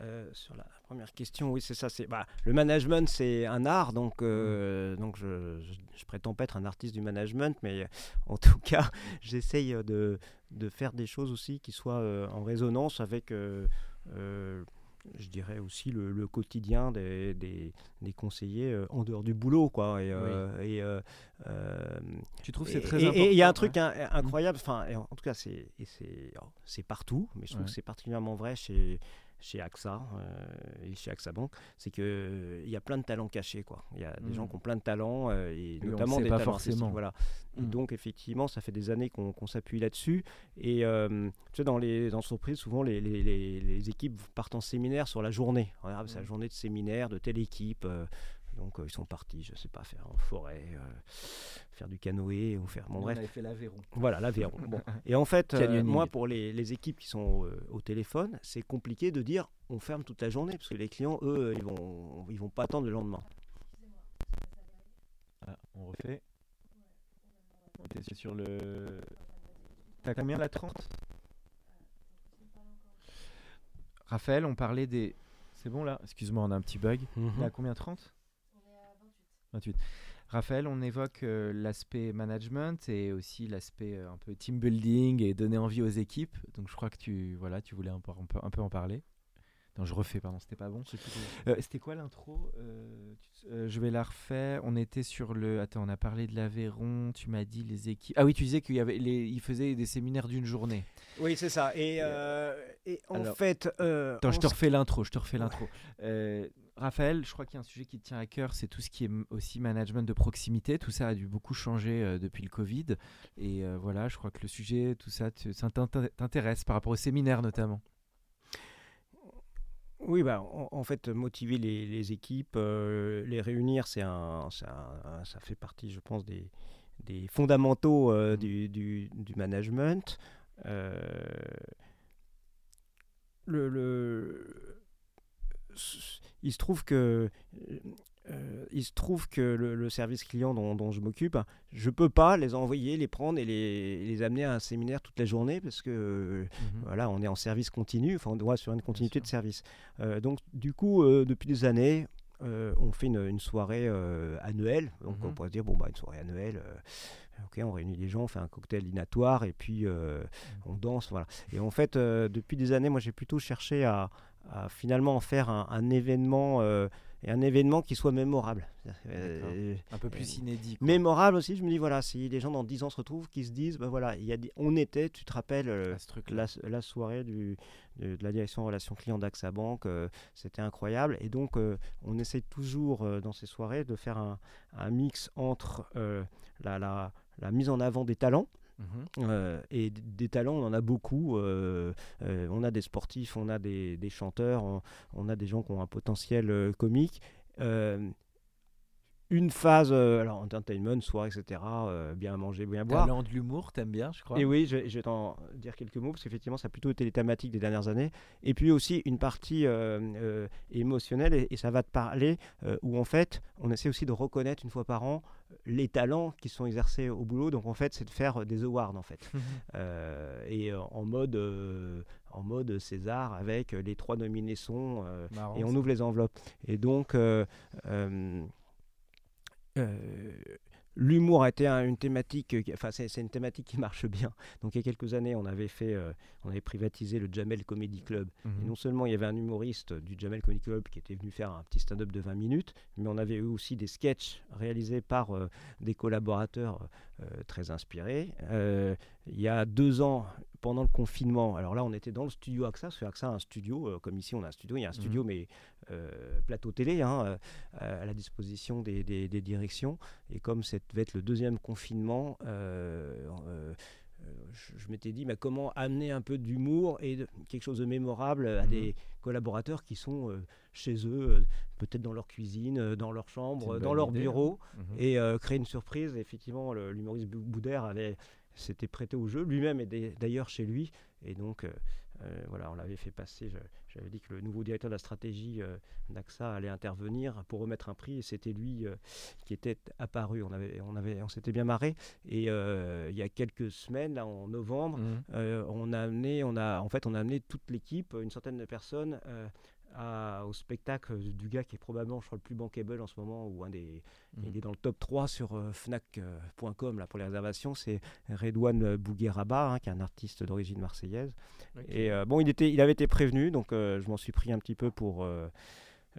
euh, sur la première question, oui, c'est ça. C'est bah, le management, c'est un art, donc euh, donc je, je, je prétends pas être un artiste du management, mais en tout cas, j'essaye de de faire des choses aussi qui soient euh, en résonance avec. euh, euh, je dirais aussi le, le quotidien des, des, des conseillers euh, en dehors du boulot quoi et, euh, et, euh, euh, tu trouves c'est très et- important Et il y a un truc in- incroyable, enfin, en, tout cas, c'est oh, c'est partout, mais je trouve Ouais. que c'est particulièrement vrai chez chez AXA euh, et chez AXA Bank, c'est que euh, il y a plein de talents cachés, quoi. Il y a des Mm. gens qui ont plein de talents euh, et notamment des pas talents forcément. voilà. Et Mm. donc effectivement, ça fait des années qu'on s'appuie là-dessus. Et tu sais, dans les entreprises, souvent les, les- les- les équipes partent en séminaire sur la journée. C'est la Mm. journée de séminaire de telle équipe. Donc euh, ils sont partis, je sais pas, faire en forêt, euh, faire du canoë ou faire. Bon bref. On avait fait l'Aveyron. Voilà, l'Aveyron. Bon. Et en fait, euh, moi, pour les, les équipes qui sont euh, au téléphone, c'est compliqué de dire on ferme toute la journée parce que les clients, eux, ils vont, ils vont pas attendre le lendemain. Ah, on refait. On était sur le. T'as combien la 30 Raphaël, on parlait des. C'est bon là? Excuse-moi, on a un petit bug. Mhm. Est à combien 30 On est à 28. 28. Raphaël, on évoque euh, l'aspect management et aussi l'aspect euh, un peu team building et donner envie aux équipes. Donc je crois que tu, voilà, tu voulais un peu, un peu, un peu en parler. Non, je refais, pardon, c'était pas bon. Euh, c'était quoi l'intro Je vais la refaire. On était sur le. Attends, on a parlé de l'Aveyron. Tu m'as dit les équipes. Ah oui, tu disais qu'il y avait les... il faisait des séminaires d'une journée. Oui, c'est ça. Et, et en Alors- fait. Attends, je te refais l'intro. Je te refais l'intro. Raphaël, je crois qu'il y a un sujet qui te tient à cœur, c'est tout ce qui est aussi management de proximité. Tout ça a dû beaucoup changer euh, depuis le Covid. Et euh, voilà, je crois que le sujet, tout ça, ça t'int- t'intéresse par rapport aux séminaires notamment. Oui, bah, en, en fait, motiver les, les équipes, euh, les réunir, c'est un, ça fait partie, je pense, des, des fondamentaux euh, du, du- du management. Le, le- il se trouve que euh, il se trouve que le, le service client dont, dont je m'occupe, je peux pas les envoyer, les prendre et les, les amener à un séminaire toute la journée parce que voilà, on est en service continu, enfin on doit sur une continuité de service. Euh, donc du coup, euh, depuis des années, euh, on fait une, une soirée euh, annuelle. Donc Mhm. on pourrait se dire bon bah une soirée annuelle. euh, Ok, on réunit les gens, on fait un cocktail dînatoire et puis euh, on danse, voilà. Et en fait, euh, depuis des années, moi j'ai plutôt cherché à, à finalement en faire un, un événement euh, et un événement qui soit mémorable. Euh, Un peu plus inédit. quoi. mémorable aussi, je me dis voilà, si les gens dans 10 ans se retrouvent, qui se disent, ben voilà, il y a des- on était, tu te rappelles, euh, la, la soirée du, de, de la direction relations clients d'AXA Bank, euh, c'était incroyable. Et donc, euh, on essaie toujours euh, dans ces soirées de faire un, un mix entre euh, la, la- la mise en avant des talents. Mhm. euh, et des talents, on en a beaucoup. euh, euh, on a des sportifs, on a des, chanteurs, on, a des gens qui ont un potentiel comique. Une phase, euh, alors entertainment, soirée, etc. euh, bien manger, bien boire. Talent de l'humour, t'aimes bien, je crois. Et oui, je, vais- je vais t'en dire quelques mots parce qu'effectivement, ça a plutôt été les thématiques des dernières années. Et puis aussi une partie euh, euh, émotionnelle, et, et ça va te parler, où en fait, on essaie aussi de reconnaître une fois par an les talents qui sont exercés au boulot. Donc en fait, c'est de faire des awards en fait. Mhm. Et en mode, en mode César avec les trois euh, Marrant, et on ouvre les enveloppes. Et donc, euh, euh, euh, l'humour a été un- une thématique, qui- enfin c'est une thématique qui marche bien. Donc il y a quelques années, on avait fait, euh, on avait privatisé le Jamel Comedy Club. Et Mhm. non seulement il y avait un humoriste du Jamel Comedy Club qui était venu faire un petit stand-up de 20 minutes, mais on avait eu aussi des sketchs réalisés par euh, des collaborateurs euh, très inspirés. Euh, il y a deux ans, pendant le confinement, alors là on était dans le studio AXA, parce que AXA a un studio, euh, comme ici on a un studio, il y a un studio mais euh, plateau télé hein, euh, à la disposition des, des- des directions. Et comme ça devait être le deuxième confinement, euh, je, je m'étais dit mais comment amener un peu d'humour et de- quelque chose de mémorable à des collaborateurs qui sont chez eux, peut-être dans leur cuisine, dans leur chambre, dans leur idée, hein. bureau, Mhm. et créer une surprise. Effectivement, l'humoriste Bou- Boudère avait s'était prêté au jeu, lui-même est d'a- d'ailleurs chez lui, et donc voilà, on l'avait fait passer. J'avais dit que le nouveau directeur de la stratégie euh, d'AXA allait intervenir pour remettre un prix, et c'était lui euh, qui était apparu. On avait, on avait, on s'était bien marré. Et euh, il y a quelques semaines, là, en novembre, euh, on a amené, on a, en fait, on a amené toute l'équipe, une centaine de personnes, euh, à- au spectacle du gars qui est probablement, je crois, le plus bankable en ce moment, ou un des, Mhm. il est dans le top 3 sur euh, Fnac.com là pour les réservations. C'est Redouane Bougueraba, hein, qui est un artiste d'origine marseillaise. Et euh, bon, il était, il avait été prévenu, donc euh, je m'en suis pris un petit peu pour. euh,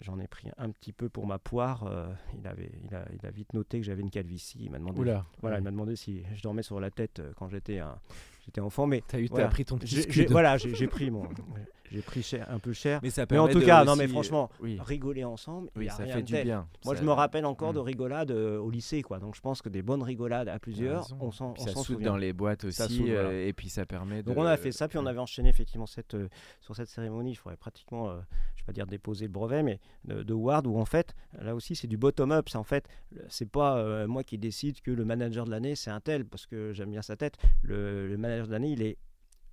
J'en ai pris un petit peu pour ma poire. euh, il, avait, il, a, il a vite noté que j'avais une calvitie. Il m'a demandé, Oula. voilà, Ouais. il m'a demandé si je dormais sur la tête euh, quand j'étais un, j'étais enfant. Mais T'as eu, voilà. pris ton petit voilà, j'ai, j'ai pris mon, j'ai pris cher, un peu cher. Mais ça Mais en tout cas, non, mais franchement, oui, rigoler ensemble, il oui y a ça rien fait de du tel. bien. Moi, Ça- je me rappelle encore Mm. de rigolades euh, au lycée, quoi. Donc, je pense que des bonnes rigolades à plusieurs, on s'en, ça soude dans les boîtes aussi, Ça soude, voilà. euh, et puis ça permet de. Donc, on a fait ça, puis on avait enchaîné effectivement cette, euh, sur cette cérémonie. Je pourrais pratiquement, euh, je vais pas dire déposer le brevet, mais de, de Ward, où en fait, là aussi, c'est du bottom-up. C'est en fait, c'est pas euh, moi qui décide que le manager de l'année, c'est un tel, parce que j'aime bien sa tête. Le, le manager de l'année, il est.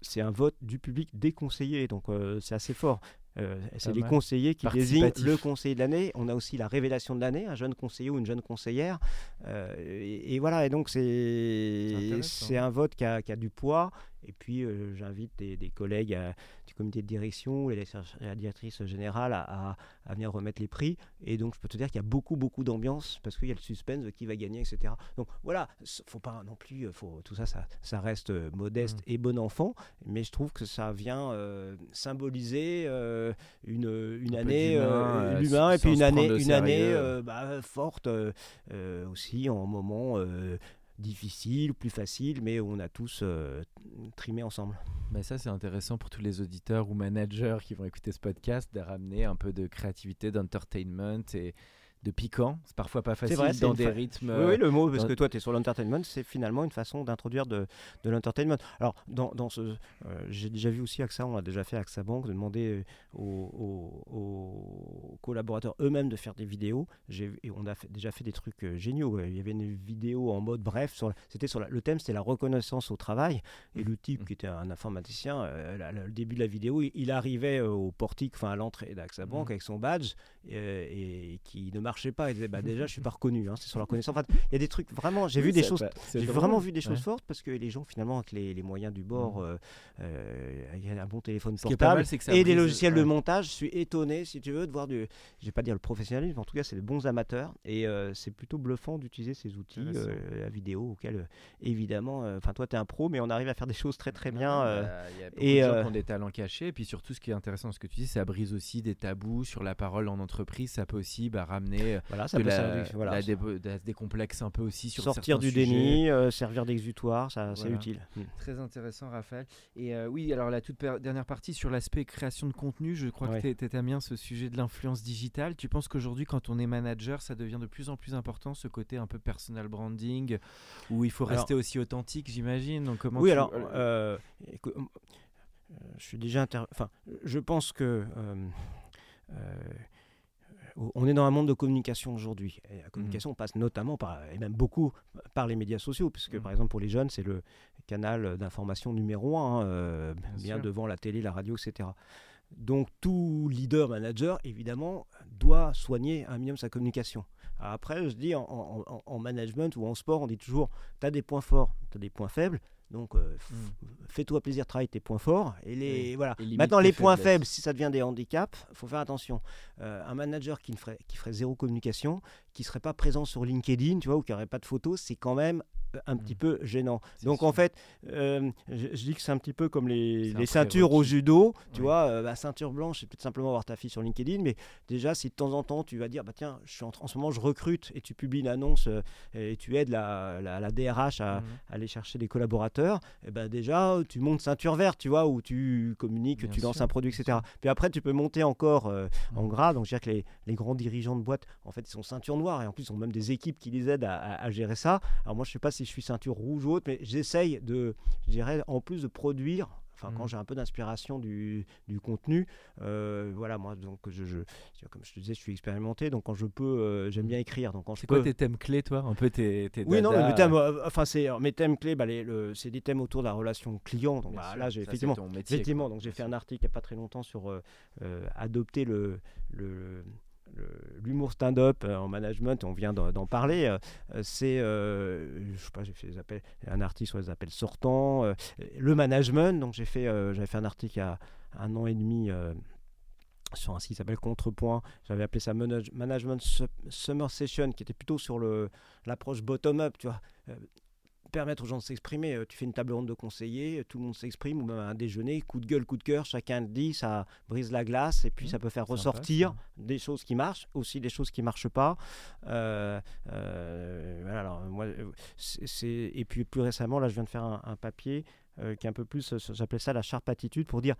C'est un vote du public des conseillers, donc euh, c'est assez fort. Euh, c'est les mal. conseillers qui désignent le conseiller de l'année. On a aussi la révélation de l'année, un jeune conseiller ou une jeune conseillère. Euh, et, et voilà, et donc c'est un vote qui a, qui a du poids. Et puis j'invite des, des collègues à- comité de direction, la, la directrice générale à, à, venir remettre les prix. Et donc, je peux te dire qu'il y a beaucoup, beaucoup d'ambiance parce qu'il y a le suspense de qui va gagner, etc. Donc voilà, faut pas non plus, faut, tout ça, ça, ça reste modeste mmh. et bon enfant, mais je trouve que ça vient symboliser une, une année, l'humain, et puis une année, une année bah, forte aussi en moment difficile, plus facile, mais on a tous euh, trimé ensemble. Mais ça, c'est intéressant pour tous les auditeurs ou managers qui vont écouter ce podcast de ramener un peu de créativité, d'entertainment et, de piquant. C'est parfois pas facile vrai, dans des rythmes. Oui, le mot, parce que toi, tu es sur l'entertainment, c'est finalement une façon d'introduire de, de l'entertainment. Alors, dans, dans ce. Euh, j'ai déjà vu aussi AXA, on a déjà fait AXA Bank, de demander euh, aux, aux, collaborateurs eux-mêmes de faire des vidéos. Et on a déjà fait des trucs euh, géniaux. Il y avait une vidéo en mode bref. C'était sur le thème, c'était la reconnaissance au travail. Et le type, mmh. qui était un informaticien, le début de la vidéo, il, arrivait au portique, enfin à l'entrée d'AXA Bank mmh. avec son badge et, et qui ne marchait pas. Ils disaient bah, déjà, je suis pas reconnu, hein, c'est sur leur connaissance. il y a des trucs vraiment. J'ai vu des choses. J'ai vraiment vu des choses fortes parce que les gens finalement avec les, les moyens du bord, mmh. euh, euh, il y a un bon téléphone portable et des logiciels de montage. Je suis étonné, si tu veux, de voir du. Je vais pas dire le professionnalisme, mais en tout cas, c'est des bons amateurs et euh, c'est plutôt bluffant d'utiliser ces outils, la vidéo, auquel évidemment, enfin toi, tu es un pro, mais on arrive à faire des choses très très bien. Bah, il y a beaucoup et de gens qui ont des talents cachés, et puis surtout, ce qui est intéressant ce que tu dis, ça brise aussi des tabous sur la parole en entreprise. Ça peut aussi bah, ramener euh, voilà, ça peut la, voilà. des complexes un peu aussi sur sortir du déni, euh, servir d'exutoire, ça c'est utile. Mm. Très intéressant, Raphaël. Et euh, oui, alors la toute dernière partie sur l'aspect création de contenu, je crois que tu étais bien ce sujet de l'influence digitale. Tu penses qu'aujourd'hui, quand on est manager, ça devient de plus en plus important ce côté un peu personal branding, où il faut rester aussi authentique, j'imagine? Donc comment Oui, alors. je suis déjà enfin je pense que on est dans un monde de communication aujourd'hui. Et la mmh. communication passe notamment par, et même beaucoup par les médias sociaux, puisque mmh. par exemple pour les jeunes, c'est le canal d'information numéro un, hein, euh, bien, devant la télé, la radio, etc. Donc tout leader manager, évidemment, doit soigner un minimum sa communication. Après, je dis, en, en management ou en sport, on dit toujours, tu as des points forts, tu as des points faibles. Donc, euh, hmm. fais-toi plaisir, travaille tes points forts. Et les, voilà. Maintenant, les points faibles, si ça devient des handicaps, il faut faire attention. Euh, un manager qui, ne ferait, qui ferait zéro communication, qui ne serait pas présent sur LinkedIn, tu vois, ou qui n'aurait pas de photos, c'est quand même un petit mmh. peu gênant. Donc en fait, euh, je, dis que c'est un petit peu comme les, les ceintures au judo, tu vois, euh, bah, ceinture blanche, c'est peut-être simplement voir ta fille sur LinkedIn, mais déjà si de temps en temps tu vas dire, bah tiens, je suis en, ce moment je recrute et tu publies une annonce euh, et tu aides la, la, DRH à, mmh. aller chercher des collaborateurs, et eh ben déjà tu montes ceinture verte, tu vois, où tu communiques, tu lances un produit, etc. Puis après tu peux monter encore en mmh. gras, donc je veux dire que les, les, grands dirigeants de boîte, en fait, ils sont ceinture noire et en plus ils ont même des équipes qui les aident à, à gérer ça. Alors moi je sais pas si je suis ceinture rouge ou autre, mais j'essaye de, je dirais, en plus de produire Enfin, quand mmh. j'ai un peu d'inspiration du, du, contenu, euh, voilà, moi, donc, je, je, comme je te disais, je suis expérimenté, donc quand je peux, euh, j'aime bien écrire. Donc, c'est quoi tes thèmes clés, toi? Un peu tes, tes Oui, non, mes thèmes, euh, enfin, c'est mes thèmes clés, bah, c'est des thèmes autour de la relation client. Donc, bah, là, j'ai effectivement, effectivement, donc j'ai fait un article il n'y a pas très longtemps sur adopter le, le l'humour stand-up euh, en management, on vient d'en parler, euh, c'est, euh, je sais pas, j'ai fait appels, un article sur les appels sortants, le management, donc j'ai fait, j'avais fait un article il y a un an et demi sur un site qui s'appelle Contrepoint. J'avais appelé ça Management Summer Session, qui était plutôt sur l'approche bottom-up, tu vois permettre aux gens de s'exprimer. Euh, tu fais une table ronde de conseillers, tout le monde s'exprime, ou même un déjeuner, coup de gueule, coup de cœur, chacun le dit, ça brise la glace, et puis mmh, ça peut faire ressortir des choses qui marchent, aussi des choses qui ne marchent pas. Euh, euh, voilà, alors, moi, c'est, et puis plus récemment, là, je viens de faire un, papier qui est un peu plus, j'appelais ça la sharp attitude, pour dire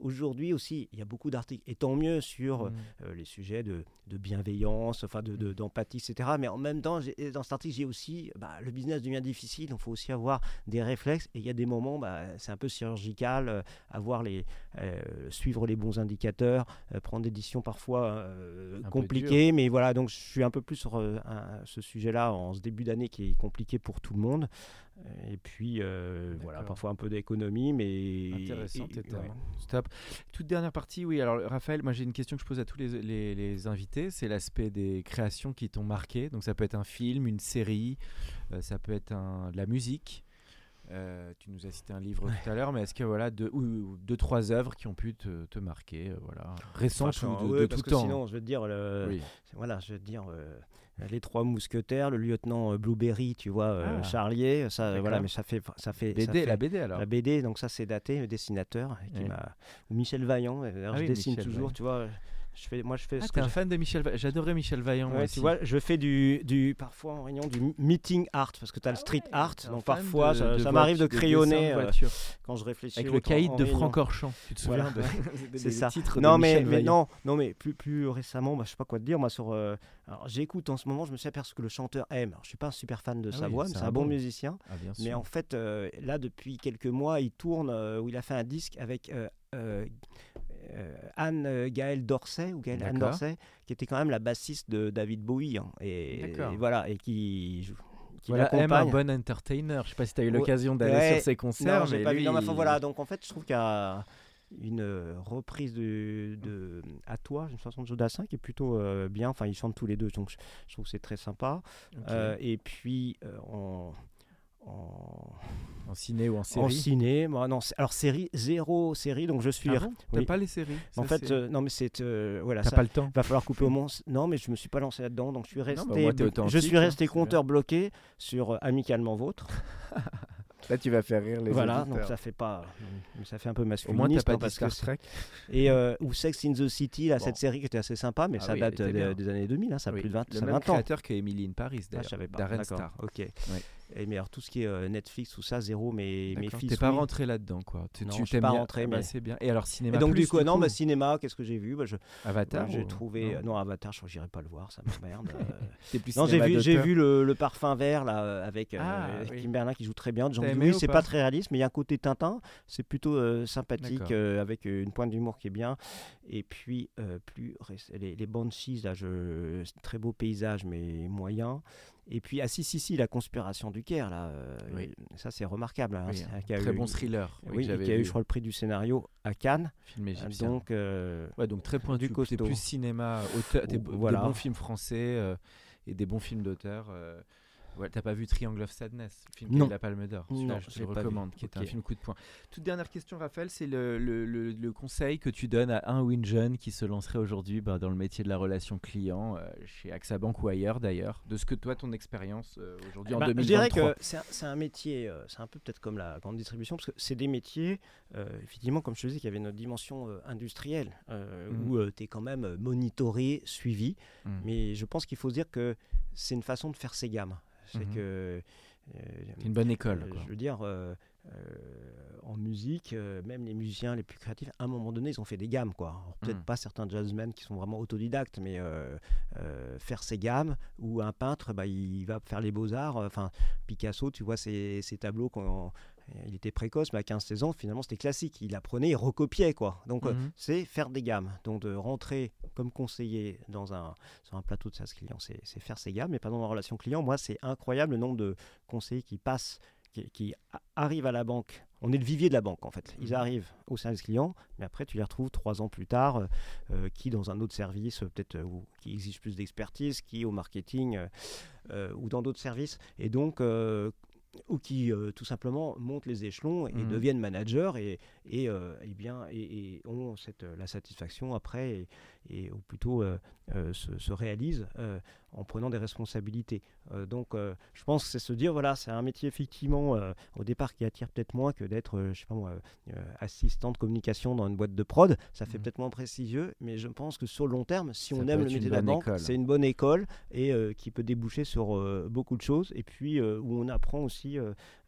Aujourd'hui aussi, il y a beaucoup d'articles, et tant mieux sur mmh. euh, les sujets de, bienveillance, enfin d'empathie, de, etc. Mais en même temps, dans cet article, j'ai aussi, bah, le business devient difficile, donc il faut aussi avoir des réflexes, et il y a des moments, bah, c'est un peu chirurgical, euh, avoir les, euh, suivre les bons indicateurs, prendre des décisions parfois compliquées, mais voilà, donc je suis un peu plus sur ce sujet-là en ce début d'année qui est compliqué pour tout le monde. Et puis, voilà, parfois un peu d'économie, mais... Intéressant, Toute dernière partie, oui. Alors, Raphaël, moi j'ai une question que je pose à tous les, les, invités. C'est l'aspect des créations qui t'ont marqué. Donc, ça peut être un film, une série, euh, ça peut être un, de la musique. Euh, tu nous as cité un livre tout à l'heure, mais est-ce que voilà deux ou deux trois œuvres qui ont pu te, te marquer, euh, voilà, récentes ou de, ouais, de parce tout que temps? Sinon, je veux te dire, le- Oui. voilà, je veux te dire, euh, les trois mousquetaires, le lieutenant euh, Blueberry, tu vois, euh, Ah. Charlier, ça, voilà, mais ça fait, ça fait, ça BD, fait- la BD alors. la BD, donc ça c'est daté, le dessinateur, qui m'a, ou Michel Vaillant. D'ailleurs, Ah je oui, dessine Michel toujours, Vaillant. tu vois. Je fais, moi, je fais Ah, t'es que un fan de Michel Va- J'adorais Michel Vaillant. Ouais, tu vois, je fais du, du parfois en réunion du meeting art parce que tu as le street art, donc parfois de- ça, m'arrive de crayonner de euh, quand je réfléchis. Avec le caïd de réunion. Franck Orchamp. Tu te souviens Voilà. de C'est ça. titres de Non mais, non, non mais plus plus récemment, bah, je sais pas quoi te dire moi sur. euh, j'écoute en ce moment, je me suis aperçu que le chanteur aime. Alors, je suis pas un super fan de Ah sa oui, voix, mais c'est un bon musicien. Ah. Mais en fait, euh, là depuis quelques mois, il tourne où il a fait un disque avec. euh, Anne euh, Gaëlle Dorset ou Gaëlle Anne. Dorset qui était quand même la bassiste de David Bowie hein, et, voilà et qui joue- qui Voilà, M, un bon entertainer. Je sais pas si tu as eu l'occasion d'aller Ouais. sur ses concerts, Non, mais pas lui, vu. Non, mais enfin, il- voilà, donc en fait, je trouve qu'il y a une euh, reprise de, de À toi, une chanson de Joe Dassin qui est plutôt euh, bien. Enfin, ils chantent tous les deux, donc je, je trouve que c'est très sympa. Euh, et puis, euh, en, en, en ciné ou en en série. ciné, moi, non, alors série, zéro série, donc je suis. Ah bon? T'as oui. pas les séries? En Ça, fait, euh, non, mais c'est. euh, voilà, t'as pas le temps? Va falloir couper au monde. Non, mais je me suis pas lancé là-dedans, donc je suis resté. bah, moi, je suis hein, resté compteur bloqué sur euh, Amicalement Vôtre. Là, tu vas faire rire les voilà, auditeurs. donc ça fait pas, ça fait un peu Au masculiniste. moins, t'as pas hein, parce Star Trek. Et euh, ou Sex in the City, là, Bon. cette série qui était assez sympa, mais Ah ça oui, date euh, des années 2000, hein, ça a Oui, plus de 20, Le ça a même 20 ans. créateur que Emily in Paris, Ah, d'ailleurs. je savais pas. Darren Star. Ok. Et mais alors tout ce qui est euh, Netflix, tout ça, zéro. Mes, mes fils. T'es pas oui. rentré là-dedans, quoi. Tu, Non, tu je suis t'aimes pas bien- rentré, bah, mais- c'est bien. Et alors, cinéma Et donc plus, du coup, non, bah, cinéma, qu'est-ce que j'ai vu? Bah, je, Avatar. J'ai ou- trouvé. non Non, Avatar, je crois j'irai pas le voir, ça m'emmerde. euh. Non, j'ai vu, j'ai vu le, le parfum vert là euh, avec euh, Ah, oui. Kim Berlin qui joue très bien. Jean oui, ou c'est pas? très réaliste, mais il y a un côté Tintin. C'est plutôt euh, sympathique euh, avec euh, une pointe d'humour qui est bien. Et puis euh, plus les, les Banshees là, je très beau paysage mais moyen. Et puis ah si si si la conspiration du Caire là, euh, Oui. ça c'est remarquable. hein, Oui, c'est- un Très eu- bon thriller. oui, Oui, qui a eu je crois le prix du scénario à Cannes. Film égyptien. Donc euh, Ouais, donc très pointu. costaud. plus cinéma, auteur, des, bons films français euh, et des bons films d'auteur. Ouais, T'as pas vu Triangle of Sadness, le film qui a eu la Palme d'Or. Non, je te le vu. recommande, qui est un film coup de poing. Toute dernière question, Raphaël, c'est le, le- le- le conseil que tu donnes à un ou une jeune qui se lancerait aujourd'hui bah, dans le métier de la relation client, euh, chez AXA Bank ou ailleurs d'ailleurs, de ce que toi, ton expérience euh, aujourd'hui en Bah, 2023. Je dirais que c'est un, métier, euh, c'est un peu peut-être comme la grande distribution, parce que c'est des métiers, effectivement, comme je te disais, qui avaient une dimension industrielle, Mhm. où tu es quand même monitoré, suivi. Mm. Mais je pense qu'il faut se dire que c'est une façon de faire ses gammes. C'est Mhm. que. euh, C'est une bonne école. euh, quoi. je veux dire, euh, euh, en musique, euh, même les musiciens les plus créatifs, à un moment donné, ils ont fait des gammes, quoi. Peut-être Mm. pas certains jazzmen qui sont vraiment autodidactes, mais euh, faire ses gammes, ou un peintre, bah, il va faire les beaux-arts. Enfin, Picasso, tu vois, ses, ses tableaux, il était précoce, mais à 15-16 ans, finalement, c'était classique. Il apprenait, il recopiait, quoi. Donc, euh, Mhm. c'est faire des gammes. Donc, de rentrer comme conseiller dans un, sur un plateau de service client, c'est faire ses gammes. Mais pas dans la relation client, moi, c'est incroyable le nombre de conseillers qui passent, qui, qui arrivent à la banque. On est le vivier de la banque, en fait. Ils Mhm. arrivent au service client, mais après, tu les retrouves trois ans plus tard, euh, euh, qui dans un autre service, euh, peut-être, euh, qui exige plus d'expertise, qui au marketing, ou dans d'autres services. Et donc, ou qui euh, tout simplement montent les échelons et Mhm. deviennent managers et, et, euh, eh bien, et, et ont cette, la satisfaction après, et, ou plutôt euh, se, se réalisent en prenant des responsabilités. Euh, donc, euh, je pense que c'est se dire, voilà, c'est un métier effectivement euh, au départ qui attire peut-être moins que d'être, je sais pas moi, assistant de communication dans une boîte de prod. Ça fait Mhm. peut-être moins prestigieux, mais je pense que sur le long terme, si Ça on aime le métier de la banque, c'est une bonne école et qui peut déboucher sur beaucoup de choses. Et puis où on apprend aussi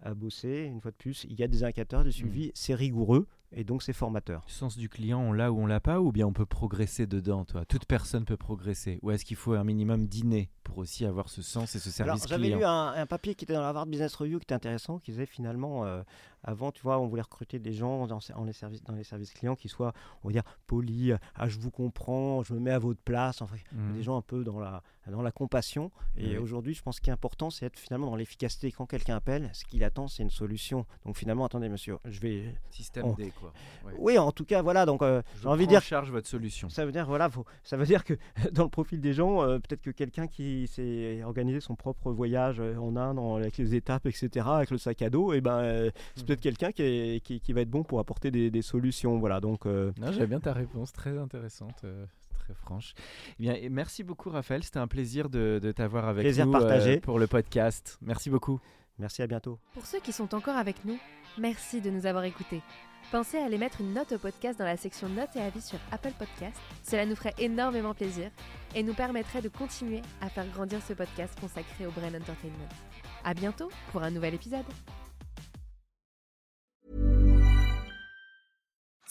à bosser. Une fois de plus, il y a des indicateurs, des suivis, c'est rigoureux et donc c'est formateur. Le sens du client, on l'a ou on l'a pas, ou bien on peut progresser dedans, toi? Toute personne peut progresser. Ou est-ce qu'il faut un minimum dîner pour aussi avoir ce sens et ce Alors, service j'avais client? lu un, un papier qui était dans la Harvard Business Review qui était intéressant, qui disait finalement, euh, avant, tu vois, on voulait recruter des gens dans, les services, dans les services clients qui soient, on va dire, polis, ah, je vous comprends, je me mets à votre place, enfin, mmh. des gens un peu dans la, dans la compassion. Et aujourd'hui, je pense ce qui est important, c'est être finalement dans l'efficacité. Quand quelqu'un appelle, ce qu'il attend, c'est une solution. Donc finalement, attendez, monsieur, je vais. Système D, quoi. Oui, en tout cas, voilà. Donc, euh, j'ai envie de dire. charge votre solution. Ça veut dire, voilà, ça veut dire que dans le profil des gens, euh, peut-être que quelqu'un qui s'est organisé son propre voyage euh, en Inde, avec les étapes, etc., avec le sac à dos, et eh ben, mmh. Peut-être quelqu'un qui, qui, va être bon pour apporter des, solutions. Voilà. Donc. J'aime bien ta réponse, très intéressante franche. Eh bien, merci beaucoup, Raphaël. C'était un plaisir de, t'avoir avec nous euh, pour le podcast. Merci beaucoup. Merci, à bientôt. Pour ceux qui sont encore avec nous, merci de nous avoir écoutés. Pensez à aller mettre une note au podcast dans la section notes et avis sur Apple Podcast. Cela nous ferait énormément plaisir et nous permettrait de continuer à faire grandir ce podcast consacré au Brain Entertainment. À bientôt pour un nouvel épisode.